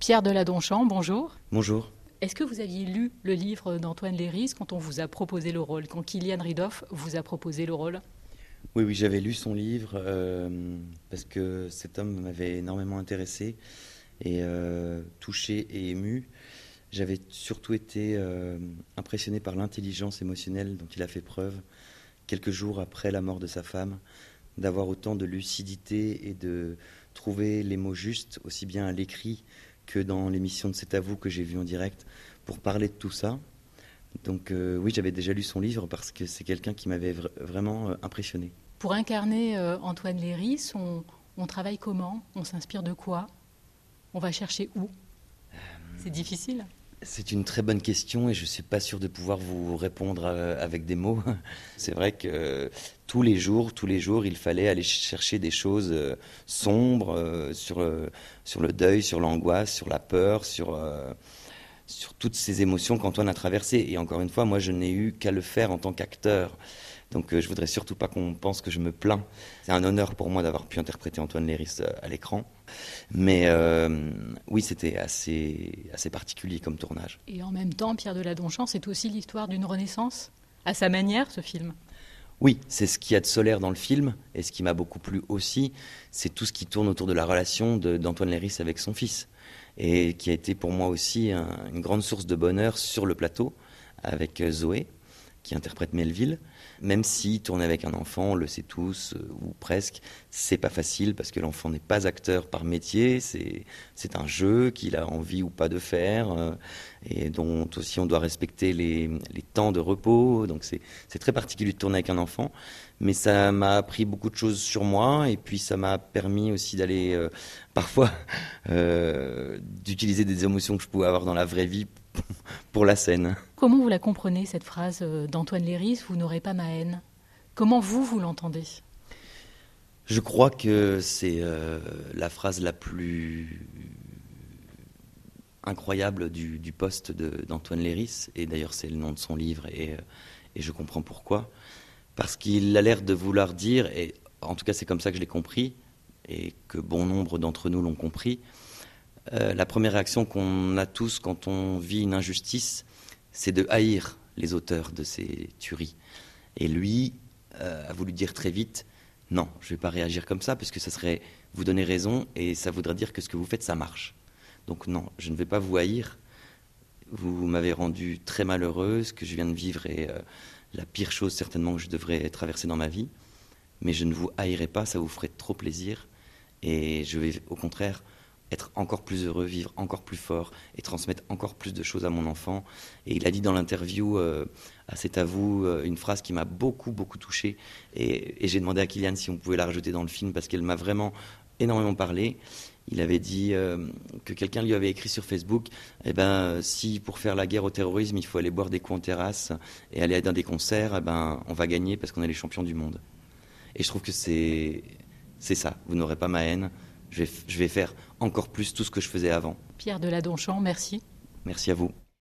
Pierre Deladonchamp, bonjour. Bonjour. Est-ce que vous aviez lu le livre d'Antoine Léris quand on vous a proposé le rôle, quand Kylian Ridoff vous a proposé le rôle? Oui, oui, j'avais lu son livre euh, parce que cet homme m'avait énormément intéressé et euh, touché et ému. J'avais surtout été euh, impressionné par l'intelligence émotionnelle dont il a fait preuve quelques jours après la mort de sa femme, d'avoir autant de lucidité et de trouver les mots justes, aussi bien à l'écrit que dans l'émission de C'est à vous que j'ai vu en direct, pour parler de tout ça. Donc euh, oui, j'avais déjà lu son livre parce que c'est quelqu'un qui m'avait vraiment euh, impressionné. Pour incarner euh, Antoine Léris, on travaille comment? On s'inspire de quoi? On va chercher où? C'est difficile c'est une très bonne question et je ne suis pas sûr de pouvoir vous répondre euh, avec des mots. C'est vrai que tous les jours, tous les jours, il fallait aller chercher des choses euh, sombres euh, sur, sur le deuil, sur l'angoisse, sur la peur, sur, sur toutes ces émotions qu'Antoine a traversées. Et encore une fois, moi, je n'ai eu qu'à le faire en tant qu'acteur. Donc je voudrais surtout pas qu'on pense que je me plains. C'est un honneur pour moi d'avoir pu interpréter Antoine Léris à l'écran. Mais euh, oui, c'était assez, assez particulier comme tournage. Et en même temps, Pierre Deladonchamp, c'est aussi l'histoire d'une renaissance, à sa manière, ce film. Oui, c'est ce qu'il y a de solaire dans le film, et ce qui m'a beaucoup plu aussi, c'est tout ce qui tourne autour de la relation d'Antoine Léris avec son fils, et qui a été pour moi aussi une grande source de bonheur sur le plateau, avec Zoé, qui interprète Melville. Même si tourner avec un enfant, on le sait tous, euh, ou presque, c'est pas facile parce que l'enfant n'est pas acteur par métier, c'est, un jeu qu'il a envie ou pas de faire, euh, et dont aussi on doit respecter les, les temps de repos. Donc c'est, très particulier de tourner avec un enfant. Mais ça m'a appris beaucoup de choses sur moi, et puis ça m'a permis aussi d'aller euh, parfois d'utiliser des émotions que je pouvais avoir dans la vraie vie pour la scène. Comment vous la comprenez, cette phrase euh, d'Antoine Léris Vous n'aurez pas ma haine? Comment vous, vous l'entendez? Je crois que c'est euh, la phrase la plus incroyable du, poste d'Antoine Léris, et d'ailleurs c'est le nom de son livre, et, euh, et je comprends pourquoi. Parce qu'il a l'air de vouloir dire, et en tout cas c'est comme ça que je l'ai compris, et que bon nombre d'entre nous l'ont compris, euh, la première réaction qu'on a tous quand on vit une injustice, c'est de haïr les auteurs de ces tueries. Et lui euh, a voulu dire très vite, non, je ne vais pas réagir comme ça, parce que ça serait vous donner raison, et ça voudrait dire que ce que vous faites, ça marche. Donc non, je ne vais pas vous haïr. Vous m'avez rendu très malheureuse, que je viens de vivre est euh, la pire chose certainement que je devrais traverser dans ma vie. Mais je ne vous haïrai pas, ça vous ferait trop plaisir. Et je vais au contraire être encore plus heureux, vivre encore plus fort et transmettre encore plus de choses à mon enfant. Et il a dit dans l'interview euh, à C'est à vous euh, une phrase qui m'a beaucoup, beaucoup touché. Et, j'ai demandé à Kylian si on pouvait la rajouter dans le film parce qu'elle m'a vraiment énormément parlé. Il avait dit euh, que quelqu'un lui avait écrit sur Facebook eh ben, si pour faire la guerre au terrorisme, il faut aller boire des coups en terrasse et aller dans des concerts, eh ben, on va gagner parce qu'on est les champions du monde. Et je trouve que c'est ça. Vous n'aurez pas ma haine je vais, faire encore plus tout ce que je faisais avant. Pierre Deladonchamp, merci. Merci à vous.